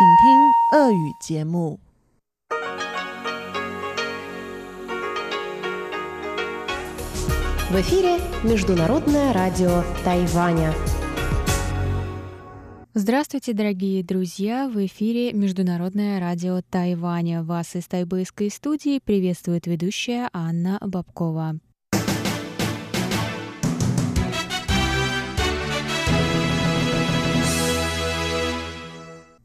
请听俄语节目。В эфире Международное радио Тайваня. Здравствуйте, дорогие друзья! В эфире Международное радио Тайваня. Вас из тайбэйской студии приветствует ведущая Анна Бабкова.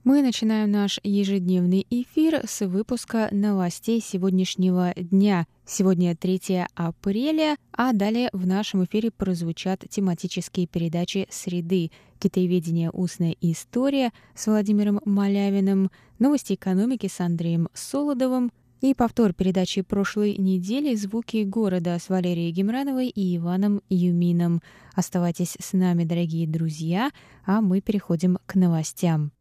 Мы начинаем наш ежедневный эфир с выпуска новостей сегодняшнего дня. Сегодня 3 апреля, а далее в нашем эфире прозвучат тематические передачи «Среды», «Китаеведение. Устная история» с Владимиром Малявиным, «Новости экономики» с Андреем Солодовым, и повтор передачи прошлой недели «Звуки города» с Валерией Гемрановой и Иваном Юмином. Оставайтесь с нами, дорогие друзья, а мы переходим к новостям.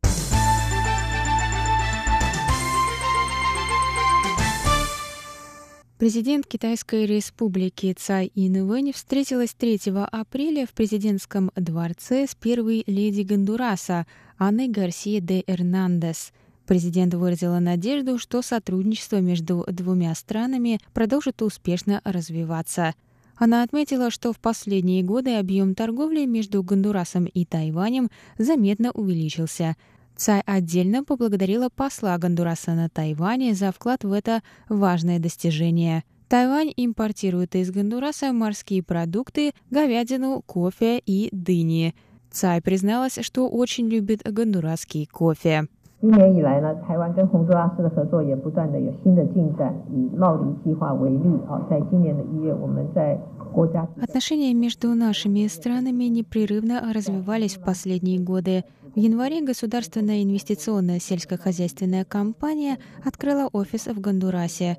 Президент Китайской республики Цай Инвэнь встретилась 3 апреля в президентском дворце с первой леди Гондураса Анной Гарсия де Эрнандес. Президент выразила надежду, что сотрудничество между двумя странами продолжит успешно развиваться. Она отметила, что в последние годы объем торговли между Гондурасом и Тайванем заметно увеличился – Цай отдельно поблагодарила посла Гондураса на Тайване за вклад в это важное достижение. Тайвань импортирует из Гондураса морские продукты, говядину, кофе и дыни. Цай призналась, что очень любит гондурасский кофе. 今年以来呢，台湾跟洪都拉斯的合作也不断的有新的进展。以贸梨计划为例，啊，在今年的一月，我们在 Отношения между нашими странами непрерывно развивались в последние годы. В январе государственная инвестиционная сельскохозяйственная компания открыла офис в Гондурасе.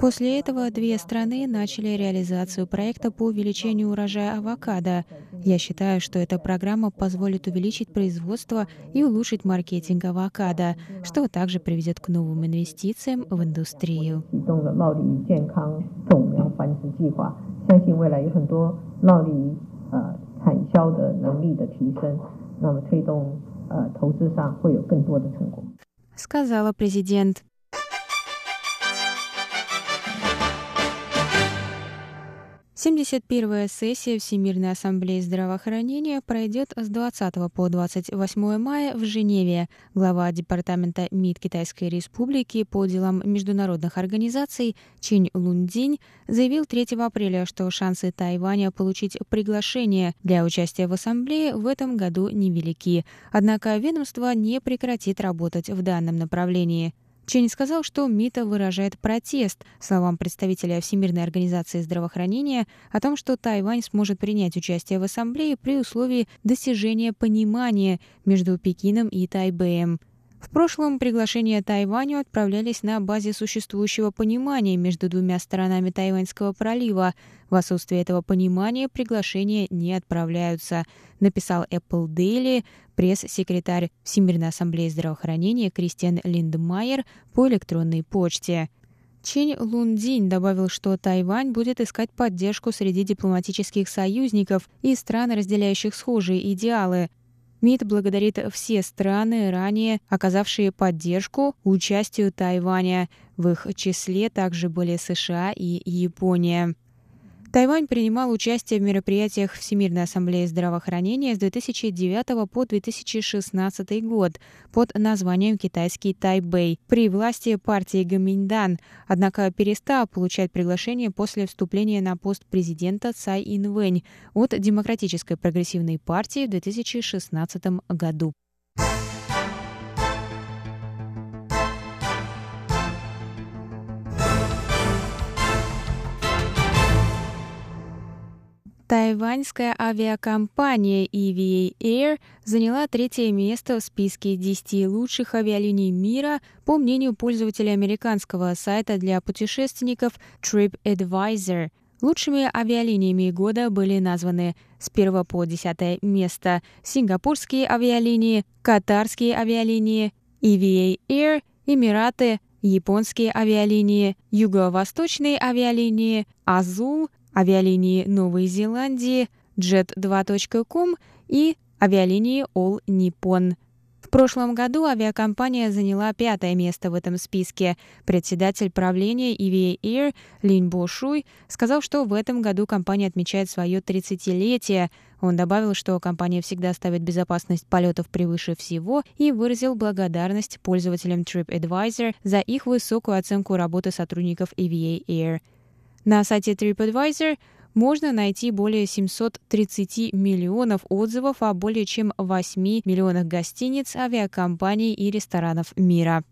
После этого две страны начали реализацию проекта по увеличению урожая авокадо. Я считаю, что эта программа позволит увеличить производство и улучшить маркетинг авокадо, что также приведет к новым инвестициям в индустрию. 相信未来有很多贸易呃产销的能力的提升， 那么推动呃投资上会有更多的成果。Сказала президент. 71-я сессия Всемирной ассамблеи здравоохранения пройдет с 20 по 28 мая в Женеве. Глава Департамента МИД Китайской Республики по делам международных организаций Чинь Лундинь заявил 3 апреля, что шансы Тайваня получить приглашение для участия в ассамблее в этом году невелики. Однако ведомство не прекратит работать в данном направлении. Чень сказал, что МИТа выражает протест словам представителя Всемирной организации здравоохранения о том, что Тайвань сможет принять участие в ассамблее при условии достижения понимания между Пекином и Тайбэем. В прошлом приглашения Тайваню отправлялись на базе существующего понимания между двумя сторонами Тайваньского пролива. В отсутствие этого понимания приглашения не отправляются, написал Apple Daily пресс-секретарь Всемирной ассамблеи здравоохранения Кристиан Линдмайер по электронной почте. Чинь Лундинь добавил, что Тайвань будет искать поддержку среди дипломатических союзников и стран, разделяющих схожие идеалы, МИД благодарит все страны, ранее оказавшие поддержку участию Тайваня. В их числе также были США и Япония. Тайвань принимал участие в мероприятиях Всемирной ассамблеи здравоохранения с 2009 по 2016 год под названием «Китайский Тайбэй» при власти партии Гаминьдан, однако перестал получать приглашение после вступления на пост президента Цай Инвэнь от Демократической прогрессивной партии в 2016 году. Тайваньская авиакомпания EVA Air заняла третье место в списке 10 лучших авиалиний мира по мнению пользователя американского сайта для путешественников TripAdvisor. Лучшими авиалиниями года были названы с 1 по 10 место сингапурские авиалинии, катарские авиалинии, EVA Air, Эмираты, японские авиалинии, юго-восточные авиалинии, Азул, авиалинии Новой Зеландии, Jet2.com и авиалинии All Nippon. В прошлом году авиакомпания заняла пятое место в этом списке. Председатель правления EVA Air Лин Бо Шуй сказал, что в этом году компания отмечает свое 30-летие. Он добавил, что компания всегда ставит безопасность полетов превыше всего и выразил благодарность пользователям TripAdvisor за их высокую оценку работы сотрудников EVA Air. На сайте TripAdvisor можно найти более 730 миллионов отзывов о более чем 8 миллионах гостиниц, авиакомпаний и ресторанов мира.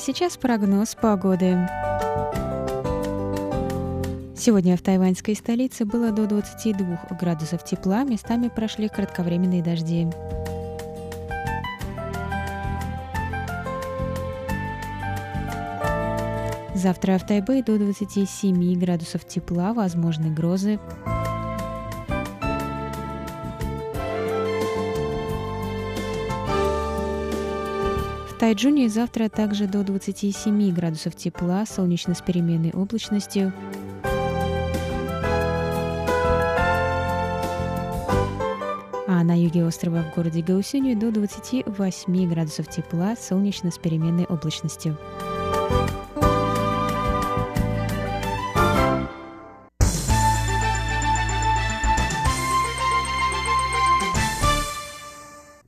Сейчас прогноз погоды. Сегодня в тайваньской столице было до 22 градусов тепла, местами прошли кратковременные дожди. Завтра в Тайбэе до 27 градусов тепла, возможны грозы. Тайджуне завтра также до 27 градусов тепла, солнечно с переменной облачностью. А на юге острова в городе Гаусюню до 28 градусов тепла, солнечно с переменной облачностью.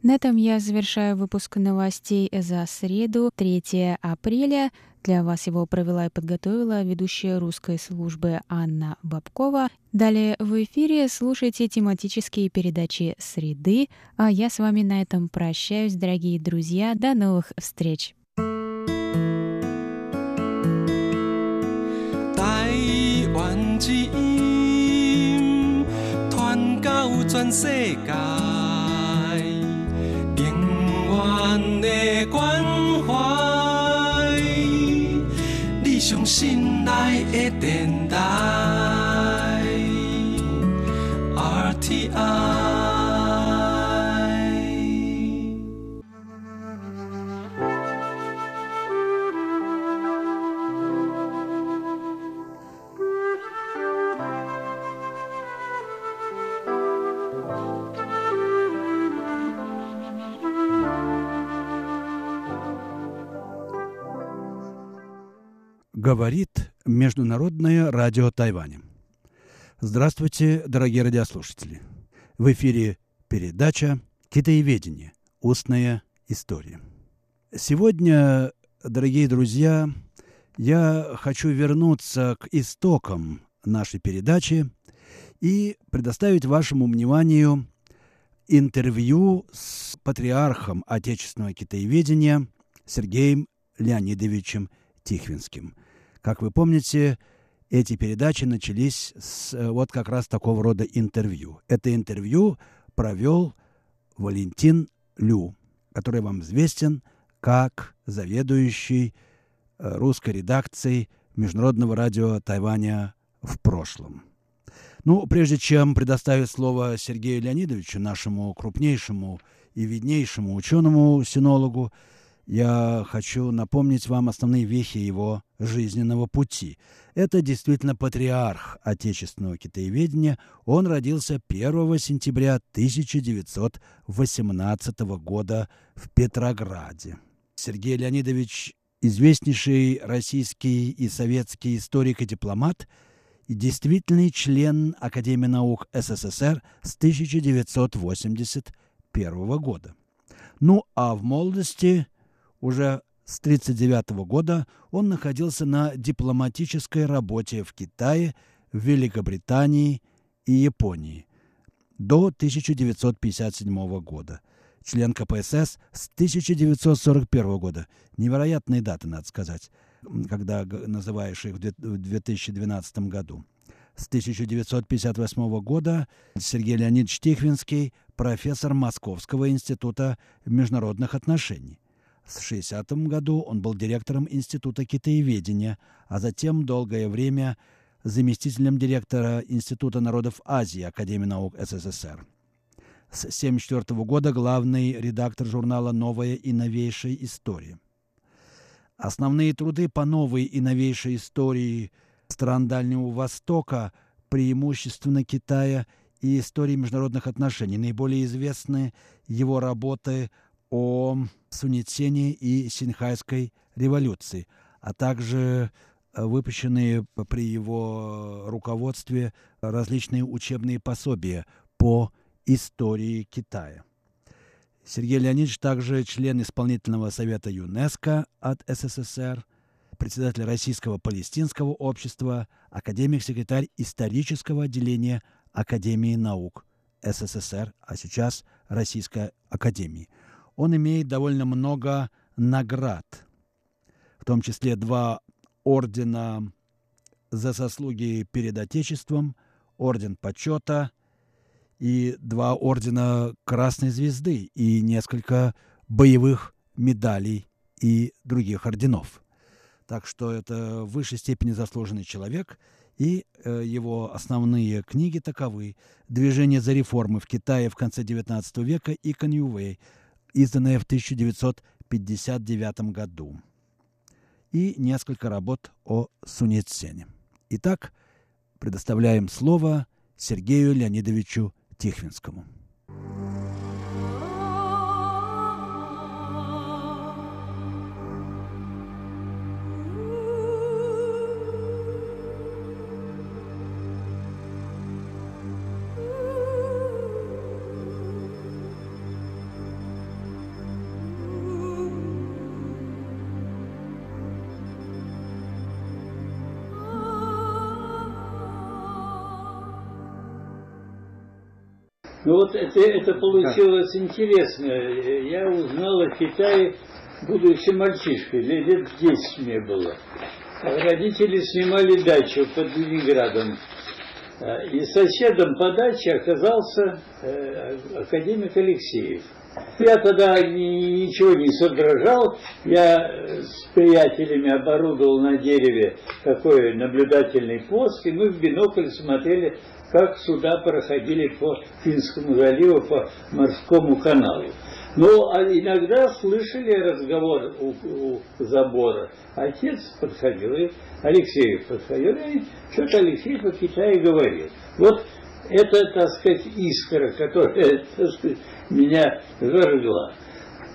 На этом я завершаю выпуск новостей за среду, 3 апреля. Для вас его провела и подготовила ведущая русской службы Анна Бабкова. Далее в эфире слушайте тематические передачи «Среды», а я с вами на этом прощаюсь, дорогие друзья. До новых встреч! Тайвань 的 Говорит Международное радио Тайваня. Здравствуйте, дорогие радиослушатели. В эфире передача «Китаеведение. Устная история». Сегодня, дорогие друзья, я хочу вернуться к истокам нашей передачи и предоставить вашему вниманию интервью с патриархом отечественного китаеведения Сергеем Леонидовичем Тихвинским – как вы помните, эти передачи начались с э, вот как раз такого рода интервью. Это интервью провел Валентин Лю, который вам известен как заведующий э, русской редакцией Международного радио Тайваня в прошлом. Ну, прежде чем предоставить слово Сергею Леонидовичу, нашему крупнейшему и виднейшему ученому-синологу, я хочу напомнить вам основные вехи его жизненного пути. Это действительно патриарх отечественного китаеведения. Он родился 1 сентября 1918 года в Петрограде. Сергей Леонидович – известнейший российский и советский историк и дипломат и действительный член Академии наук СССР с 1981 года. Ну а в молодости уже с 1939 года он находился на дипломатической работе в Китае, в Великобритании и Японии до 1957 года. член КПСС с 1941 года. Невероятные даты, надо сказать, когда называешь их в 2012 году. С 1958 года Сергей Леонидович Тихвинский, профессор Московского института международных отношений. В 60 году он был директором Института китаеведения, а затем долгое время заместителем директора Института народов Азии Академии наук СССР. С 1974 года главный редактор журнала «Новая и новейшая история». Основные труды по новой и новейшей истории стран Дальнего Востока, преимущественно Китая и истории международных отношений. Наиболее известны его работы о Суньцене и Синьхайской революции, а также э, выпущенные при его руководстве различные учебные пособия по истории Китая. Сергей Леонидович также член исполнительного совета ЮНЕСКО от СССР, председатель Российского палестинского общества, академик-секретарь исторического отделения Академии наук СССР, а сейчас Российской Академии. Он имеет довольно много наград, в том числе два ордена за заслуги перед Отечеством, орден почета и два ордена Красной Звезды и несколько боевых медалей и других орденов. Так что это в высшей степени заслуженный человек, и э, его основные книги таковы «Движение за реформы в Китае в конце XIX века» и «Коньювей», изданное в 1959 году, и несколько работ о Суньцзене. Итак, предоставляем слово Сергею Леонидовичу Тихвинскому. Ну вот это, это получилось интересно. Я узнал о Китае, будучи мальчишкой, лет 10 мне было. Родители снимали дачу под Ленинградом. И соседом по даче оказался э, академик Алексеев. Я тогда ничего не соображал, я с приятелями оборудовал на дереве такой наблюдательный пост, и мы в бинокль смотрели как суда проходили по Финскому заливу, по морскому каналу. Но а иногда слышали разговор у, у забора. Отец подходил, Алексеев подходил, и что-то Алексей по Китаю говорил. Вот это, так сказать, искра, которая, так сказать, меня зажгла.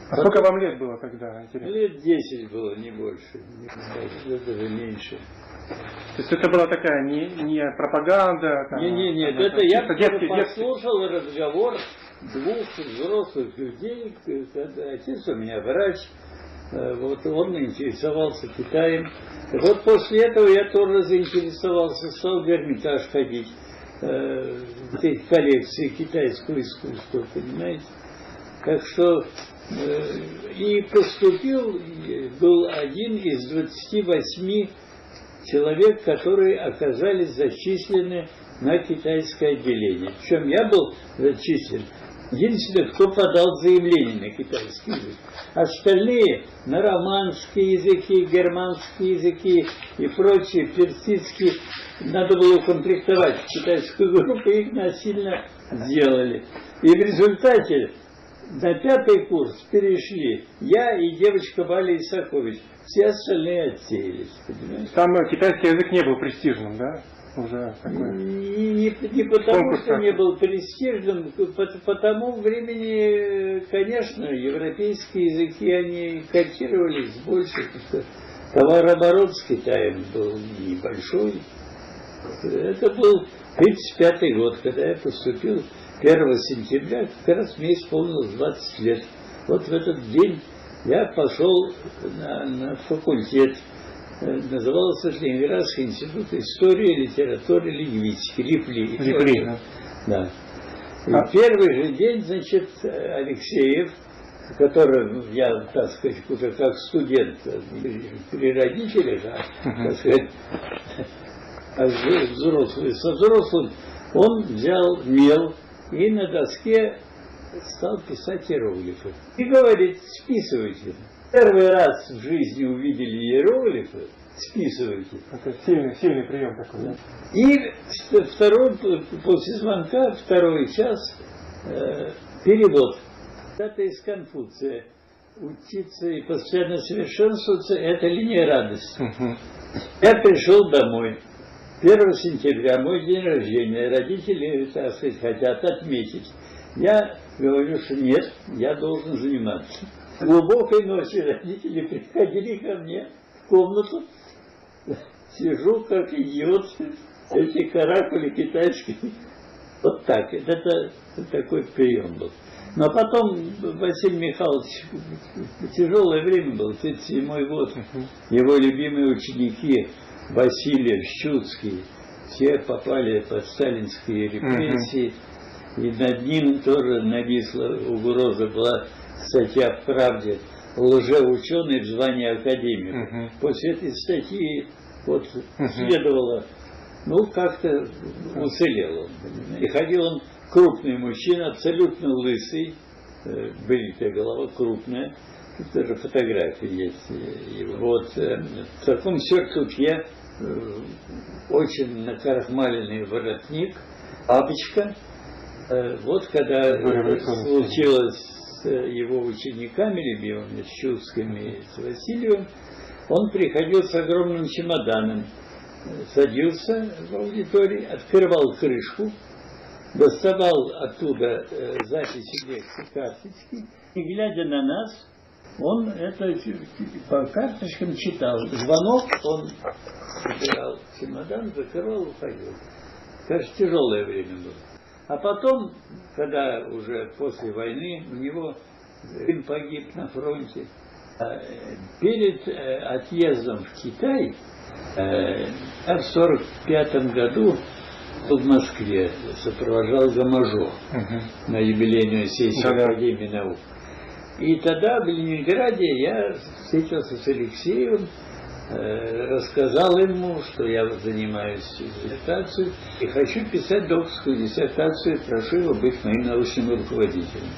А сколько вам лет было тогда? Интересно? Лет 10 было, не больше, не даже меньше. То есть это была такая не, не пропаганда? Там, не, не, нет, там, это я детский, послушал детский. разговор двух взрослых людей. Отец у меня врач, э, вот он интересовался Китаем. Вот после этого я тоже заинтересовался, стал в Эрмитаж ходить, э, в этой коллекции китайского искусства, понимаете? Так что э, и поступил, был один из 28 человек, которые оказались зачислены на китайское отделение. Причем я был зачислен единственный, кто подал заявление на китайский язык. Остальные на романские языки, германские языки и прочие персидские надо было укомплектовать китайскую группу, их насильно сделали. И в результате на пятый курс перешли я и девочка Валя Исакович. Все остальные отсеялись, понимаете? Там э, китайский язык не был престижным, да? Уже такой не, не, потому, что не был престижным, по, тому времени, конечно, европейские языки, они котировались больше, потому товарооборот с Китаем был небольшой. Это был 1935 год, когда я поступил 1 сентября, как раз мне исполнилось 20 лет. Вот в этот день я пошел на, на факультет, назывался Ленинградский институт истории, литературы, лингвистики, РИПЛИ. РИПЛИ, да. да. И а? первый же день, значит, Алексеев, который, ну, я, так сказать, уже как студент при родителях, а, так сказать, а взрослый, со взрослым, он взял мел и на доске стал писать иероглифы. И говорит, списывайте. Первый раз в жизни увидели иероглифы, списывайте. Это сильный, сильный прием такой, да? И второй, после звонка, второй час, э, перевод. Это из Конфуция. Учиться и постоянно совершенствоваться – это линия радости. Я пришел домой. 1 сентября, мой день рождения, родители, так сказать, хотят отметить. Я говорю, что нет, я должен заниматься. Глубокой ночью родители приходили ко мне в комнату, сижу как идиот, эти каракули китайские. Вот так. Это такой прием был. Но потом Василий Михайлович, тяжелое время было, 37 год, его любимые ученики Василий Щуцкий, все попали под сталинские репрессии, и над ним тоже нависла угроза была статья в «Правде» лжеученый в звании академика. Uh-huh. После этой статьи вот следовало, ну, как-то уцелел он. И ходил он крупный мужчина, абсолютно лысый, э, бритая голова, крупная. Тут даже фотографии есть его. Вот э, в таком сюртуке э, очень накрахмаленный воротник, папочка. Вот когда случилось его учениками любимыми, с Чувскими и с Васильевым, он приходил с огромным чемоданом, садился в аудитории, открывал крышку, доставал оттуда э, записи лекций, карточки, и глядя на нас, он это по карточкам читал. Звонок, он собирал чемодан, закрывал, уходил. Кажется, тяжелое время было. А потом, когда уже после войны, у него сын погиб на фронте, э, перед э, отъездом в Китай, э, в 1945 году в Москве сопровождал Гамажо uh-huh. на юбилейную сессию uh Академии наук. И тогда в Ленинграде я встретился с Алексеем, рассказал ему, что я занимаюсь диссертацией и хочу писать докторскую диссертацию, прошу его быть моим научным руководителем.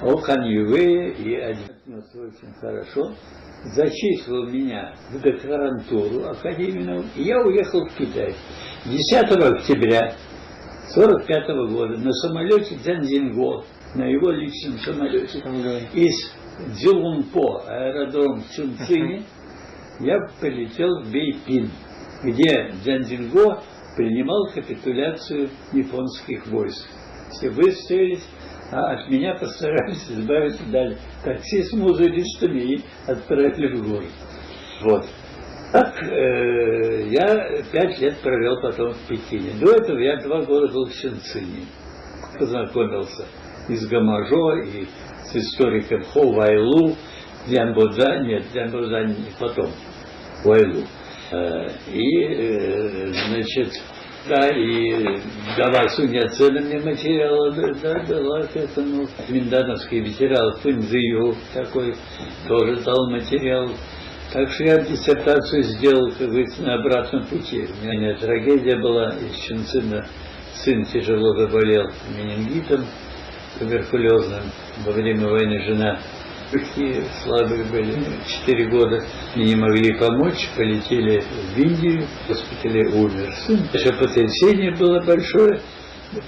О Каньювее и отнесся очень хорошо, зачислил меня в докторантуру Академии наук, и я уехал в Китай. 10 октября 1945 года на самолете Дзянзинго, на его личном самолете, из Дзюлунпо, аэродром в Чунцине, я полетел в Бейпин, где Дзянзинго принимал капитуляцию японских войск. Все выстроились, а от меня постарались избавиться, дали такси с музыристами и отправили в город. Вот. Так э, я пять лет провел потом в Пекине. До этого я два года был в Шенцине. Познакомился и с Гамажо, и с историком Хо Вайлу, Дзян Бодза, нет, Дзян потом, Вайлу. Э, и, э, значит, да, и дала Суня цены мне материалы, да, да, дала к этому. Миндановский ветеран Фунзию такой тоже дал материал. Так что я диссертацию сделал, как говорится, на обратном пути. У меня трагедия была, из Чунцина сын тяжело заболел менингитом туберкулезным. Во время войны жена такие слабые были, четыре года не могли помочь, полетели в Индию, в госпитале умер. Наше потрясение было большое,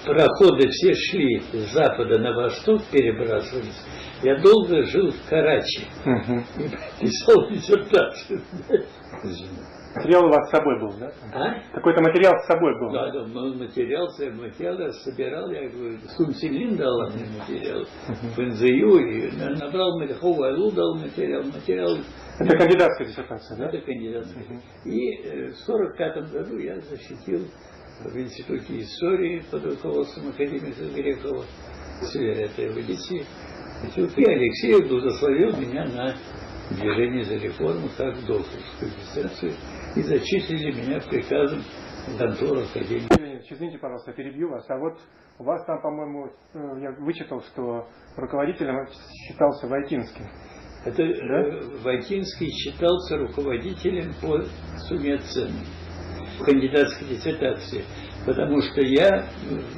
проходы все шли с запада на восток, перебрасывались. Я долго жил в Карачи угу. и писал диссертацию. Материал у вас с собой был, да? А? Какой-то материал с собой был? Да, да, материал, материал я собирал, я говорю, Сунцилин дал мне материал, Фэнзию, и набрал материал, Айлу дал материал, материал. Это кандидатская диссертация, да? Это кандидатская. И э, в сорок пятом году я защитил в Институте истории под руководством академика Грекова это эволюции. И Алексей благословил меня на движение за реформу как докторскую диссертацию и зачислили меня приказом контору Академии. Владимирович, извините, пожалуйста, перебью вас. А вот у вас там, по-моему, э, я вычитал, что руководителем считался Войтинский. Это да? Войтинский считался руководителем по сумме цен кандидатской диссертации потому что я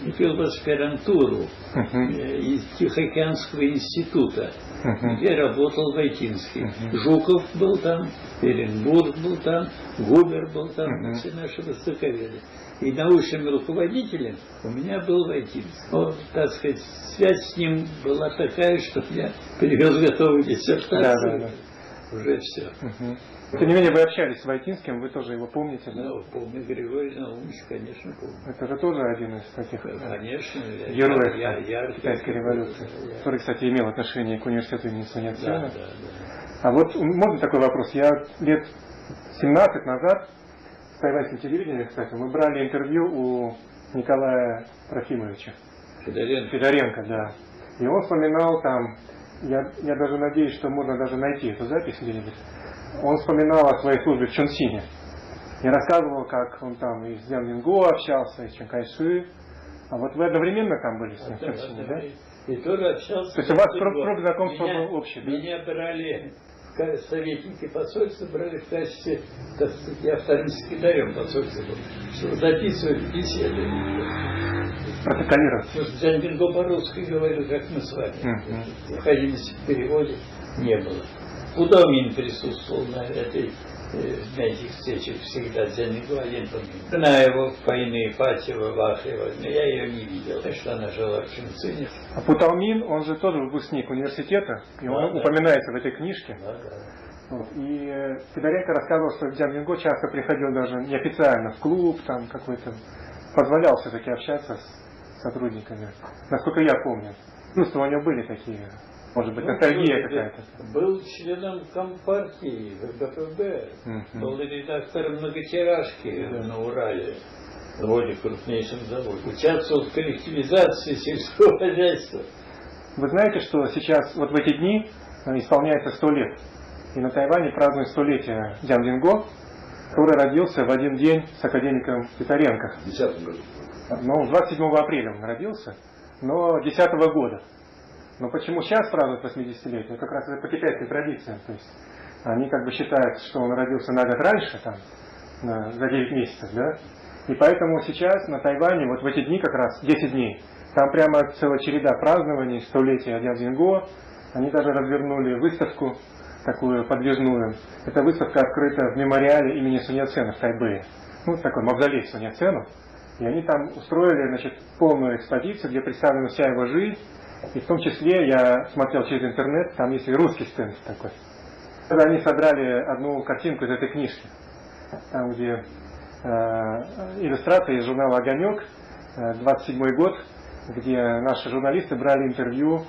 купил в аспирантуру из Тихоокеанского института, uh-huh. где работал Войтинский. Uh-huh. Жуков был там, Перенбург был там, Губер был там, uh-huh. все наши востоковеды. И научным руководителем у меня был Войтинский. Но, так сказать, связь с ним была такая, что я привез готовую диссертацию. Да, да, да. Уже все. Uh-huh. Тем не менее, вы общались с Войтинским, вы тоже его помните, да? Ну, помню Григорий Наумович, конечно, помню. Это же тоже один из таких конечно, героев я, я, я, китайской революции, я, который, кстати, имел отношение к университету имени Сунь да, да, да. А вот можно такой вопрос? Я лет 17 назад в тайваньском телевидении, кстати, мы брали интервью у Николая Трофимовича. Федоренко. Федоренко, да. И он вспоминал там, я, я даже надеюсь, что можно даже найти эту запись где-нибудь он вспоминал о своей службе в Чонсине. И рассказывал, как он там и с Дзян Минго общался, и с Чан Кайши. А вот вы одновременно там были с ним в Чонсине, да? И тоже общался. То есть у вас круг, круг знакомства меня, был общий, да? Меня брали советники посольства брали в качестве, так сказать, я вторым секретарем посольства был, чтобы записывать беседы. Протоколировать. Дзянбинго по-русски говорил, как мы с вами. Необходимости в переводе не было. Удомин присутствовал на этой э, на этих встречах всегда него один Жена его войны Фатева Вахрева, но я ее не видел, что она жила в Шинцине. А Путалмин, он же тоже выпускник университета, и он да, упоминается да. в этой книжке. Да, да. Вот. И э, Федоренко рассказывал, что Дзян Минго часто приходил даже неофициально в клуб, там какой-то, позволял все-таки общаться с сотрудниками, насколько я помню. Чувства у него были такие может быть, ностальгия какая-то. Был членом Компартии, БПБ, uh-huh. был редактором многотиражки uh-huh. на Урале, заводе, крупнейшем заводе. Участвовал в коллективизации сельского хозяйства. Вы знаете, что сейчас, вот в эти дни, э, исполняется сто лет. И на Тайване празднуют столетие Дзян Динго, который родился в один день с академиком Титаренко. В 10 году. Ну, 27 апреля он родился, но 10 года. Но почему сейчас празднуют 80-летие? Как раз это по китайской традиции. То есть они как бы считают, что он родился на год раньше, там, на, за 9 месяцев, да? И поэтому сейчас на Тайване, вот в эти дни как раз, 10 дней, там прямо целая череда празднований, столетия Дядзинго. Они даже развернули выставку такую подвижную. Эта выставка открыта в мемориале имени Суньяцена в Тайбэе. Ну, такой мавзолей Суньяцену. И они там устроили значит, полную экспозицию, где представлена вся его жизнь, и в том числе я смотрел через интернет, там есть и русский стенд такой. Когда они содрали одну картинку из этой книжки, там где э, иллюстрация из журнала «Огонек», э, 27 год, где наши журналисты брали интервью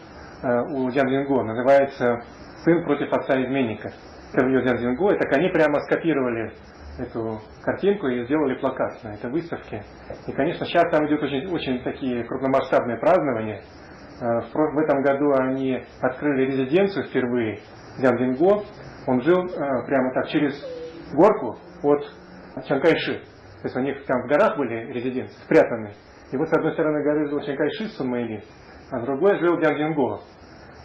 э, у Дзян Винго, называется «Сын против отца-изменника». Интервью Дзян Винго, и так они прямо скопировали эту картинку и сделали плакат на этой выставке. И, конечно, сейчас там идут очень, очень такие крупномасштабные празднования, Э, в этом году они открыли резиденцию впервые, Дзян Динго. Он жил э, прямо так через горку от Чанкайши. То есть у них там в горах были резиденции, спрятанные. И вот с одной стороны горы жил Чанкайши с Сунмэйли, а с другой жил Дзян Динго.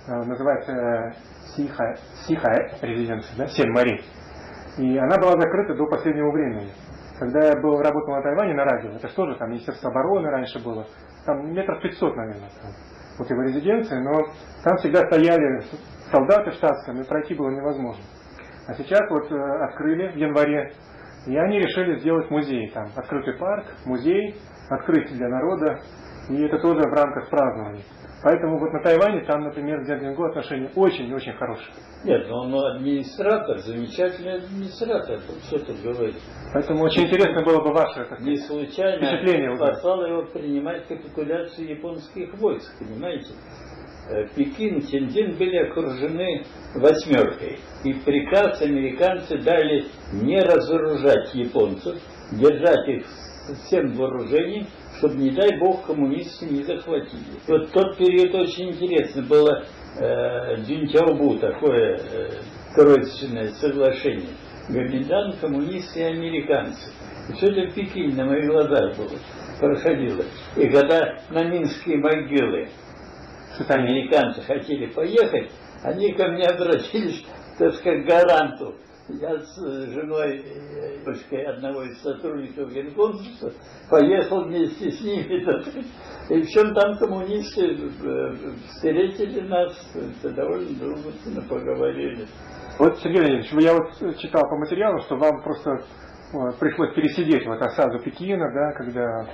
Э, называется Сихай, Сихай резиденция, да, Семь морей. И она была закрыта до последнего времени. Когда я был, работал на Тайване на радио, это что же там, Министерство обороны раньше было, там метров 500, наверное. Там вот его резиденции, но там всегда стояли солдаты в штатском, и пройти было невозможно. А сейчас вот э, открыли в январе, и они решили сделать музей. Там открытый парк, музей, открыть для народа, и это тоже в рамках празднования. Поэтому вот на Тайване там, например, с Дзядзинго отношения очень-очень хорошие. Нет, но он администратор, замечательный администратор, что тут говорит. Поэтому очень интересно было бы ваше это, Не случайно впечатление послал его принимать капитуляцию японских войск, понимаете? Э, Пекин, Тиндин были окружены восьмеркой. И приказ американцы дали не разоружать японцев, держать их всем вооружением, чтобы, не дай бог, коммунисты не захватили. Вот тот период очень интересно было э, Дзюньтяобу, такое э, тройственное соглашение. Гоминдан, коммунисты и американцы. И все это в Пекине на моих глазах было. проходила. И когда на Минские могилы американцы хотели поехать, они ко мне обратились, так сказать, гаранту. Я с женой, дочкой одного из сотрудников генконсульства поехал вместе с ними. И в чем там коммунисты встретили нас, довольно дружественно поговорили. Вот, Сергей Леонидович, я вот читал по материалу, что вам просто пришлось пересидеть вот осаду Пекина, да, когда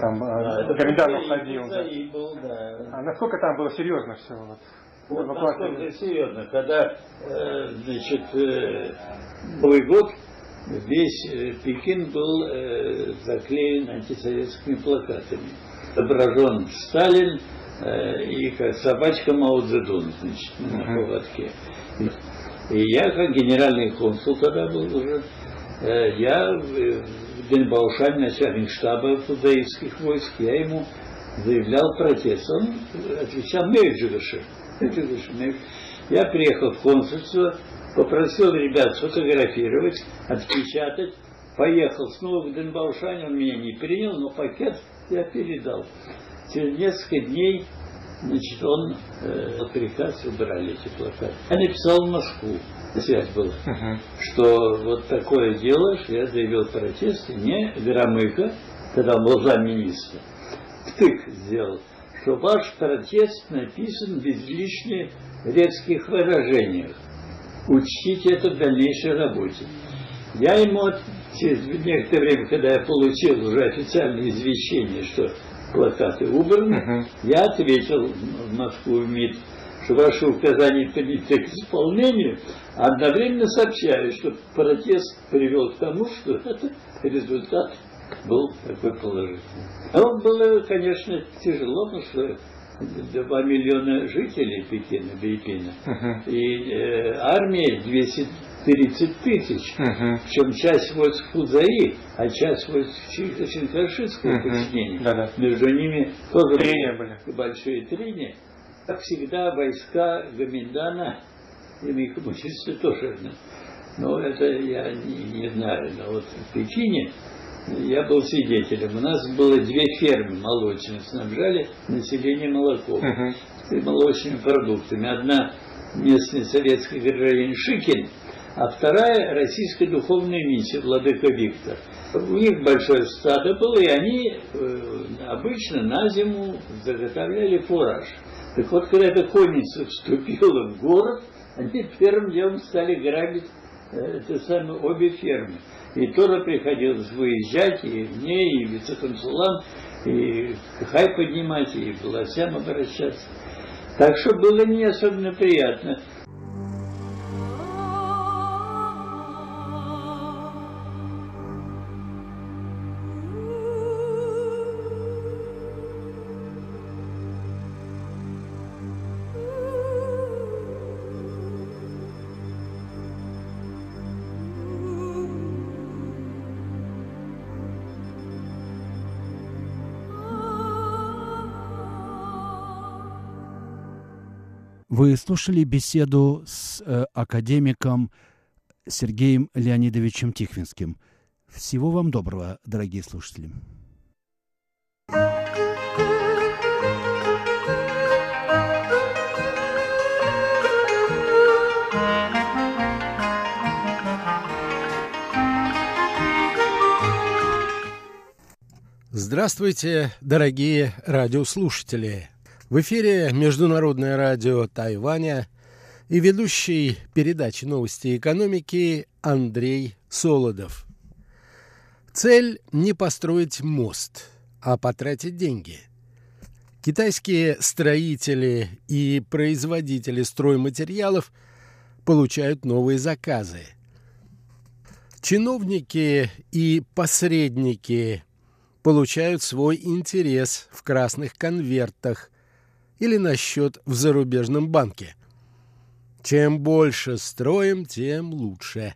там да, комендант уходил. Да. Был, да. А насколько там было серьезно все? Вот, вот насколько серьезно, когда, э, значит, э, Новый год весь э, Пекин был заклеен антисоветскими плакатами. Отображен Сталин и как собачка Мао Цзэдун, значит, на поводке. И я, как генеральный консул тогда был уже, я в Денбаушане, начальник штаба фудаистских войск, я ему заявлял протест. Он отвечал Мейджигаши. Я приехал в консульство, попросил ребят сфотографировать, отпечатать, поехал снова в Денбаушане, он меня не принял, но пакет я передал. Через несколько дней значит, он э, приказ убрали эти плакаты. Я написал в Москву, связь была, uh-huh. что вот такое дело, что я заявил протест, не Громыко, когда был замминистра, втык сделал, что ваш протест написан без лишних резких выражениях. Учтите это в дальнейшей работе. Я ему через некоторое время, когда я получил уже официальное извещение, что плакаты убраны, uh-huh. я ответил в Москву в МИД, что ваши указания приняты к исполнению, а одновременно сообщаю, что протест привел к тому, что это результат был такой положительный. Но было, конечно, тяжело, потому что 2 миллиона жителей Пекина, Бейпина, uh-huh. и э, армия 230 тысяч, uh-huh. причем часть войск Фудзаи, а часть войск Чинкашинского uh-huh. подчинения. Да-да. Между ними тоже трения были. большие трения. Как всегда, войска Гаминдана и коммунисты тоже. Но это я не, не знаю. Но вот в Пекине я был свидетелем. У нас было две фермы молочные, снабжали население молоком uh-huh. и молочными продуктами. Одна местный советский гражданин Шикин, а вторая российская духовная миссия Владыка Виктор. У них большое стадо было, и они э, обычно на зиму заготовляли фураж. Так вот, когда эта конница вступила в город, они первым делом стали грабить э, те самые обе фермы. И тоже приходилось выезжать, и мне, и вице-консулам, и хай поднимать, и к властям обращаться. Так что было не особенно приятно. Вы слушали беседу с э, академиком Сергеем Леонидовичем Тихвинским. Всего вам доброго, дорогие слушатели. Здравствуйте, дорогие радиослушатели! В эфире Международное радио Тайваня и ведущий передачи новости экономики Андрей Солодов. Цель не построить мост, а потратить деньги. Китайские строители и производители стройматериалов получают новые заказы. Чиновники и посредники получают свой интерес в красных конвертах или на счет в зарубежном банке. Чем больше строим, тем лучше.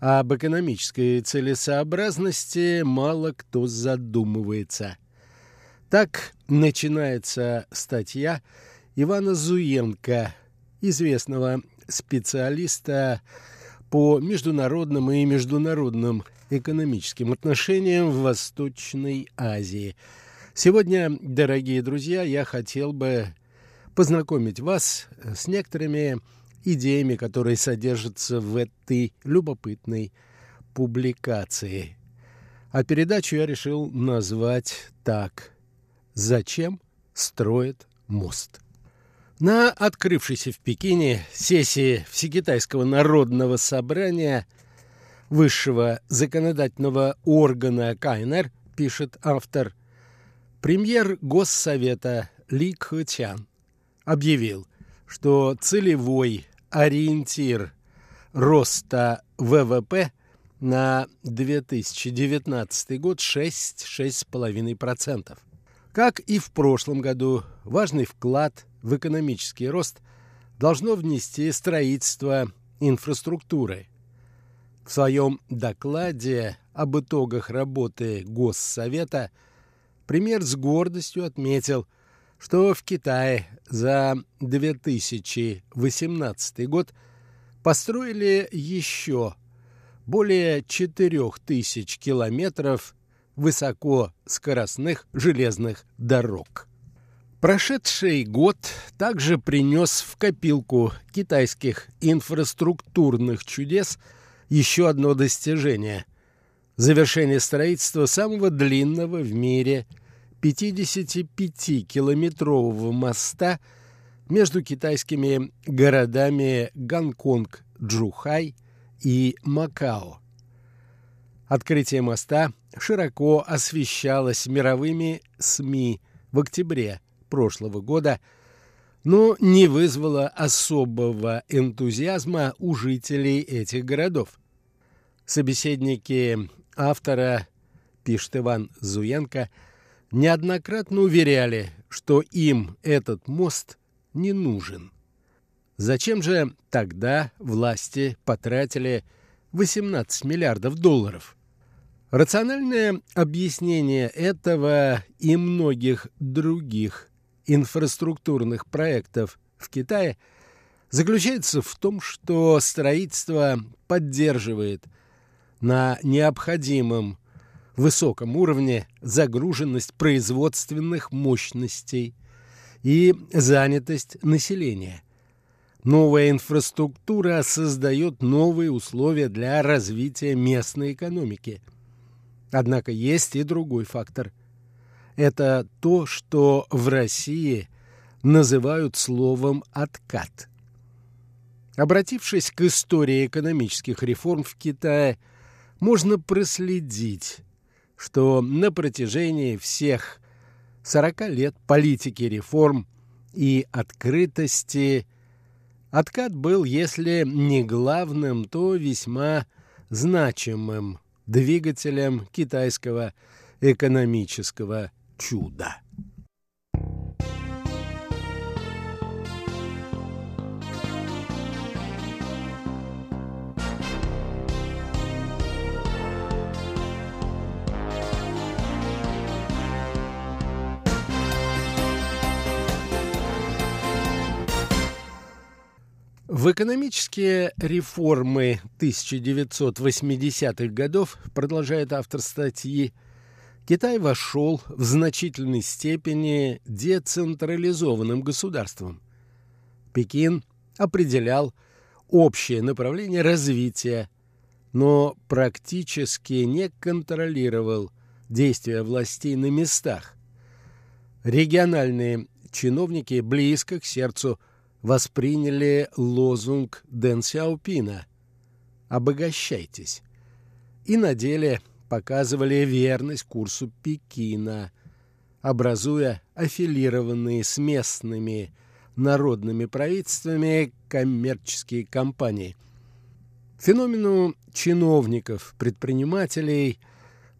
А об экономической целесообразности мало кто задумывается. Так начинается статья Ивана Зуенко, известного специалиста по международным и международным экономическим отношениям в Восточной Азии. Сегодня, дорогие друзья, я хотел бы познакомить вас с некоторыми идеями, которые содержатся в этой любопытной публикации. А передачу я решил назвать так «Зачем строят мост?». На открывшейся в Пекине сессии Всекитайского народного собрания высшего законодательного органа КНР, пишет автор, премьер Госсовета Ли Кхэтян объявил, что целевой ориентир роста ВВП на 2019 год 6-6,5%. Как и в прошлом году, важный вклад в экономический рост должно внести строительство инфраструктуры. В своем докладе об итогах работы Госсовета премьер с гордостью отметил, что в Китае за 2018 год построили еще более 4000 километров высокоскоростных железных дорог. Прошедший год также принес в копилку китайских инфраструктурных чудес еще одно достижение – завершение строительства самого длинного в мире 55-километрового моста между китайскими городами Гонконг, Джухай и Макао. Открытие моста широко освещалось мировыми СМИ в октябре прошлого года, но не вызвало особого энтузиазма у жителей этих городов. Собеседники автора, пишет Иван Зуенко, неоднократно уверяли, что им этот мост не нужен. Зачем же тогда власти потратили 18 миллиардов долларов? Рациональное объяснение этого и многих других инфраструктурных проектов в Китае заключается в том, что строительство поддерживает на необходимом высоком уровне загруженность производственных мощностей и занятость населения. Новая инфраструктура создает новые условия для развития местной экономики – Однако есть и другой фактор. Это то, что в России называют словом «откат». Обратившись к истории экономических реформ в Китае, можно проследить, что на протяжении всех 40 лет политики реформ и открытости откат был, если не главным, то весьма значимым двигателем китайского экономического чуда. В экономические реформы 1980-х годов, продолжает автор статьи, Китай вошел в значительной степени децентрализованным государством. Пекин определял общее направление развития, но практически не контролировал действия властей на местах. Региональные чиновники близко к сердцу восприняли лозунг Дэн Сяопина «Обогащайтесь» и на деле показывали верность курсу Пекина, образуя аффилированные с местными народными правительствами коммерческие компании. Феномену чиновников, предпринимателей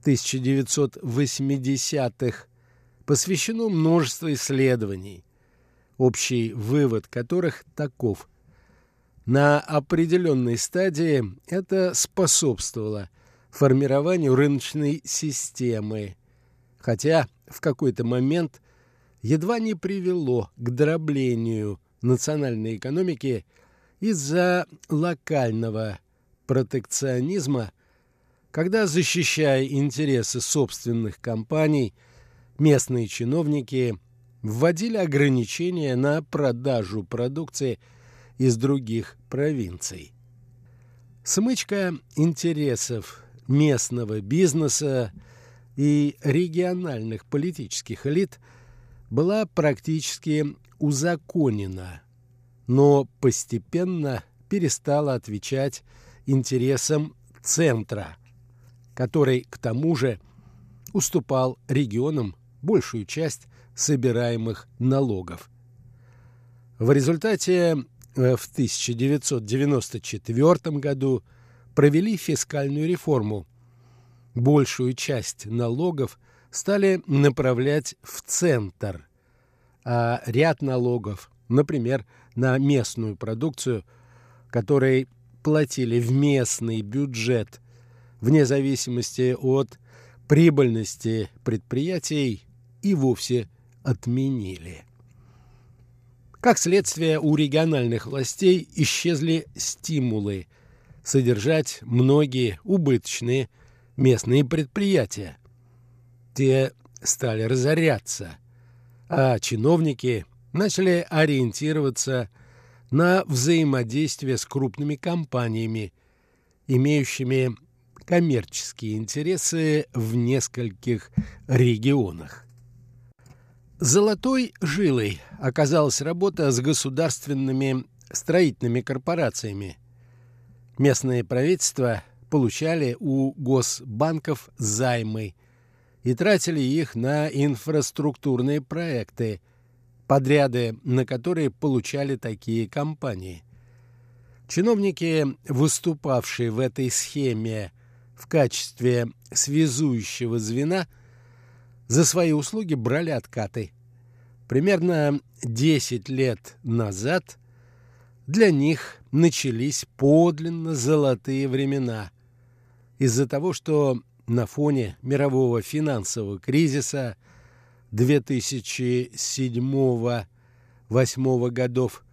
1980-х посвящено множество исследований – общий вывод которых таков. На определенной стадии это способствовало формированию рыночной системы, хотя в какой-то момент едва не привело к дроблению национальной экономики из-за локального протекционизма когда, защищая интересы собственных компаний, местные чиновники вводили ограничения на продажу продукции из других провинций. Смычка интересов местного бизнеса и региональных политических элит была практически узаконена, но постепенно перестала отвечать интересам центра, который, к тому же, уступал регионам большую часть собираемых налогов. В результате э, в 1994 году провели фискальную реформу. Большую часть налогов стали направлять в центр, а ряд налогов, например, на местную продукцию, которой платили в местный бюджет вне зависимости от прибыльности предприятий, и вовсе отменили. Как следствие, у региональных властей исчезли стимулы содержать многие убыточные местные предприятия. Те стали разоряться, а чиновники начали ориентироваться на взаимодействие с крупными компаниями, имеющими коммерческие интересы в нескольких регионах. Золотой жилой оказалась работа с государственными строительными корпорациями. Местные правительства получали у госбанков займы и тратили их на инфраструктурные проекты, подряды на которые получали такие компании. Чиновники, выступавшие в этой схеме в качестве связующего звена – за свои услуги брали откаты. Примерно 10 лет назад для них начались подлинно золотые времена из-за того, что на фоне мирового финансового кризиса 2007-2008 годов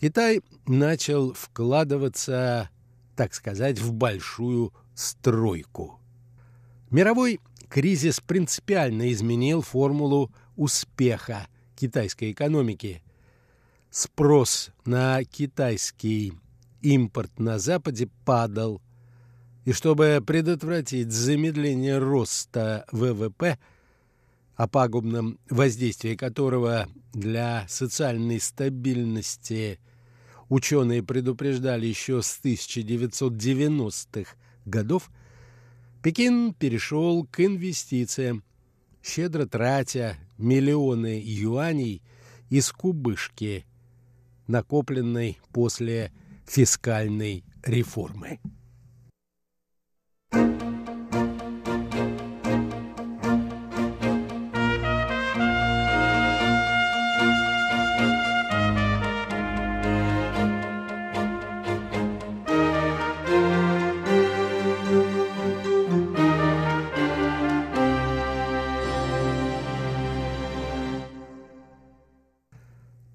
Китай начал вкладываться, так сказать, в большую стройку. Мировой кризис принципиально изменил формулу успеха китайской экономики. Спрос на китайский импорт на Западе падал, и чтобы предотвратить замедление роста ВВП, о пагубном воздействии которого для социальной стабильности ученые предупреждали еще с 1990-х годов, Пекин перешел к инвестициям, щедро тратя миллионы юаней из кубышки, накопленной после фискальной реформы.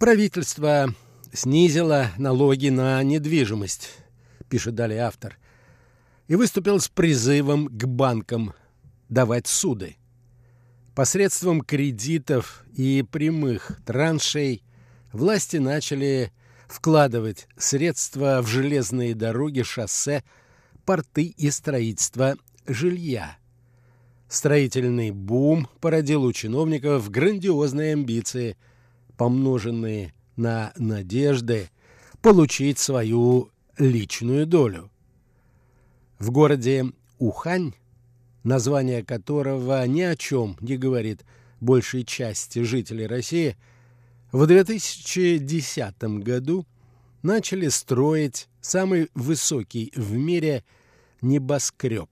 Правительство снизило налоги на недвижимость, пишет далее автор, и выступил с призывом к банкам давать суды. Посредством кредитов и прямых траншей власти начали вкладывать средства в железные дороги, шоссе, порты и строительство жилья. Строительный бум породил у чиновников грандиозные амбиции – помноженные на надежды получить свою личную долю. В городе Ухань, название которого ни о чем не говорит большей части жителей России, в 2010 году начали строить самый высокий в мире небоскреб.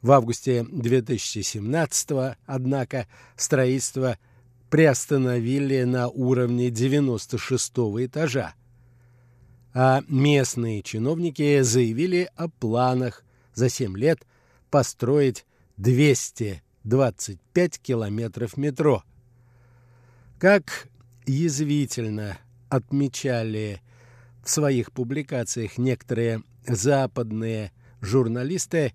В августе 2017 однако, строительство – приостановили на уровне 96 этажа. А местные чиновники заявили о планах за 7 лет построить 225 километров метро. Как язвительно отмечали в своих публикациях некоторые западные журналисты,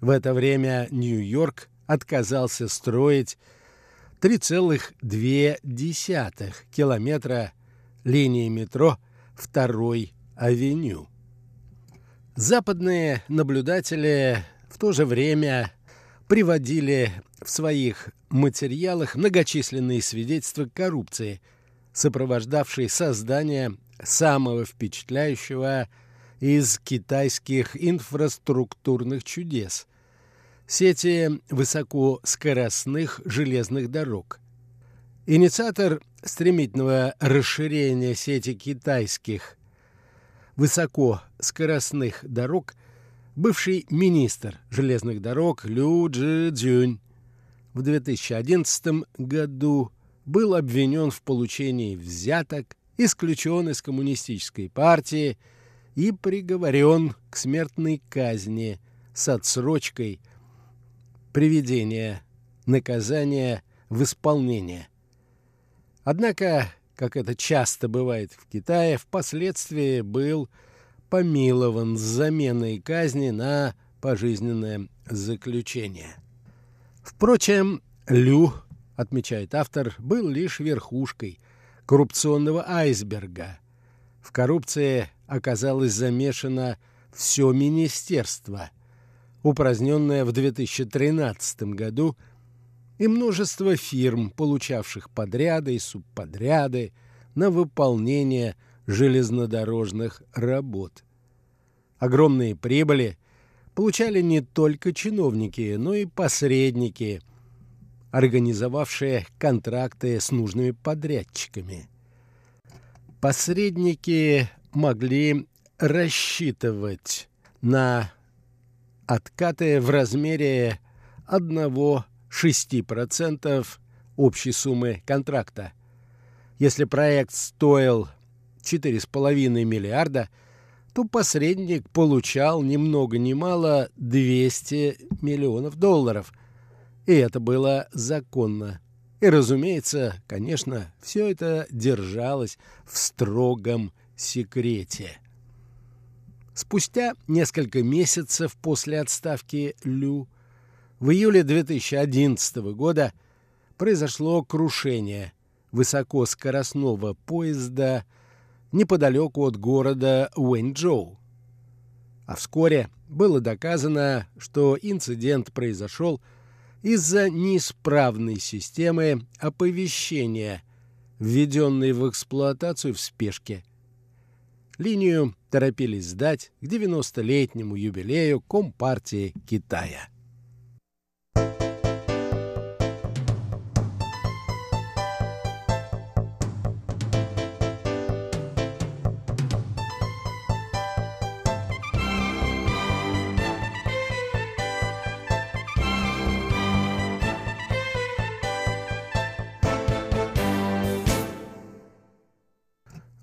в это время Нью-Йорк отказался строить 3,2 километра линии метро второй авеню. Западные наблюдатели в то же время приводили в своих материалах многочисленные свидетельства коррупции, сопровождавшей создание самого впечатляющего из китайских инфраструктурных чудес – сети высокоскоростных железных дорог. Инициатор стремительного расширения сети китайских высокоскоростных дорог бывший министр железных дорог Лю Джи Цзюнь в 2011 году был обвинен в получении взяток, исключен из коммунистической партии и приговорен к смертной казни с отсрочкой приведения наказания в исполнение. Однако, как это часто бывает в Китае, впоследствии был помилован с заменой казни на пожизненное заключение. Впрочем, Лю, отмечает автор, был лишь верхушкой коррупционного айсберга. В коррупции оказалось замешано все министерство, упраздненное в 2013 году, и множество фирм, получавших подряды и субподряды на выполнение железнодорожных работ. Огромные прибыли получали не только чиновники, но и посредники, организовавшие контракты с нужными подрядчиками. Посредники могли рассчитывать на откаты в размере 1-6% общей суммы контракта. Если проект стоил 4,5 миллиарда, то посредник получал ни много ни мало 200 миллионов долларов. И это было законно. И, разумеется, конечно, все это держалось в строгом секрете. Спустя несколько месяцев после отставки Лю в июле 2011 года произошло крушение высокоскоростного поезда неподалеку от города Уэньчжоу. А вскоре было доказано, что инцидент произошел из-за неисправной системы оповещения, введенной в эксплуатацию в спешке. Линию торопились сдать к 90-летнему юбилею Компартии Китая.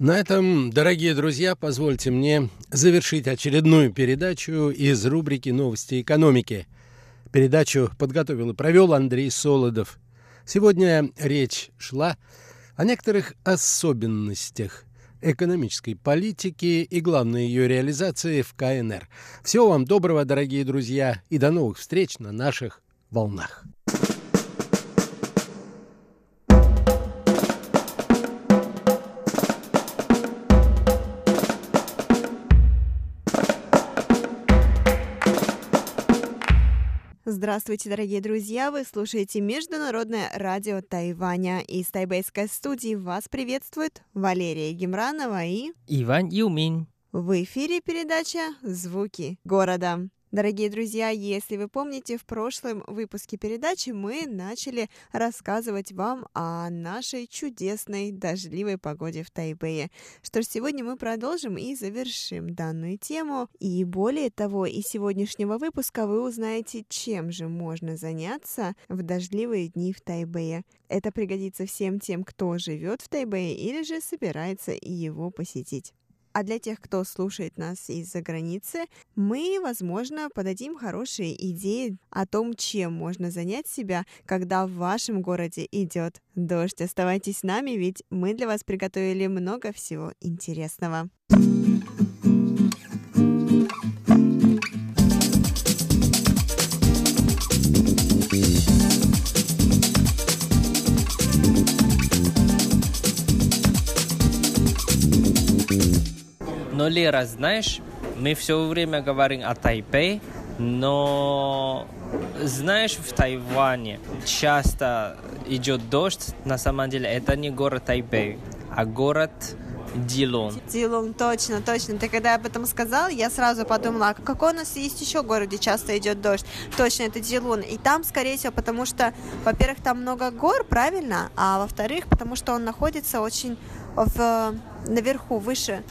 На этом, дорогие друзья, позвольте мне завершить очередную передачу из рубрики «Новости экономики». Передачу подготовил и провел Андрей Солодов. Сегодня речь шла о некоторых особенностях экономической политики и главной ее реализации в КНР. Всего вам доброго, дорогие друзья, и до новых встреч на наших волнах. Здравствуйте, дорогие друзья! Вы слушаете Международное радио Тайваня. Из тайбэйской студии вас приветствует Валерия Гемранова и... Иван Юмин. В эфире передача «Звуки города». Дорогие друзья, если вы помните, в прошлом выпуске передачи мы начали рассказывать вам о нашей чудесной дождливой погоде в Тайбэе. Что ж, сегодня мы продолжим и завершим данную тему. И более того, из сегодняшнего выпуска вы узнаете, чем же можно заняться в дождливые дни в Тайбэе. Это пригодится всем тем, кто живет в Тайбэе или же собирается его посетить. А для тех, кто слушает нас из-за границы, мы, возможно, подадим хорошие идеи о том, чем можно занять себя, когда в вашем городе идет дождь. Оставайтесь с нами, ведь мы для вас приготовили много всего интересного. Валера, знаешь, мы все время говорим о Тайпе, но знаешь, в Тайване часто идет дождь. На самом деле это не город Тайпей, а город Дилон. Дилон, точно, точно. Ты когда об этом сказал, я сразу подумала, а какой у нас есть еще город, где часто идет дождь? Точно, это Дилон. И там, скорее всего, потому что, во-первых, там много гор, правильно? А во-вторых, потому что он находится очень в, наверху, выше.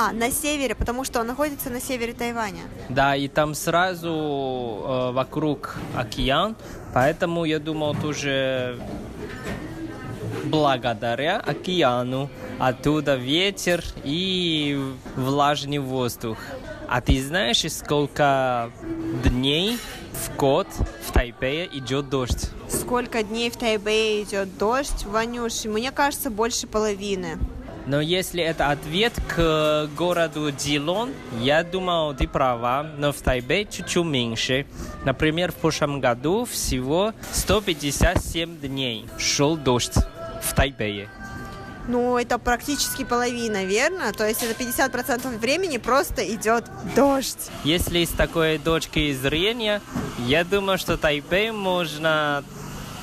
А, на севере, потому что он находится на севере Тайваня. Да, и там сразу э, вокруг океан, поэтому я думал тоже благодаря океану оттуда ветер и влажный воздух. А ты знаешь, сколько дней в год в Тайпее идет дождь? Сколько дней в Тайбэе идет дождь, Ванюш? Мне кажется, больше половины. Но если это ответ к городу Дилон, я думал, ты права, но в Тайбе чуть-чуть меньше. Например, в прошлом году всего 157 дней шел дождь в Тайбэе. Ну, это практически половина, верно? То есть это 50% времени просто идет дождь. Если с такой точки зрения, я думаю, что Тайбэй можно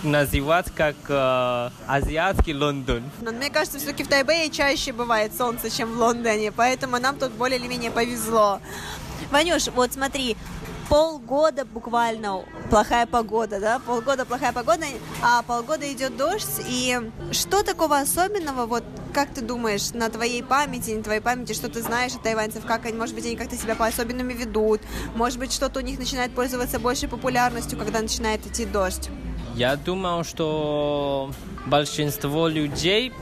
называть как э, азиатский Лондон. Но мне кажется, все-таки в Тайбэе чаще бывает солнце, чем в Лондоне, поэтому нам тут более или менее повезло. Ванюш, вот смотри, полгода буквально плохая погода, да, полгода плохая погода, а полгода идет дождь, и что такого особенного, вот как ты думаешь, на твоей памяти, на твоей памяти, что ты знаешь о тайваньцев, как они, может быть, они как-то себя по-особенному ведут, может быть, что-то у них начинает пользоваться большей популярностью, когда начинает идти дождь? Я думаю, что большинство людей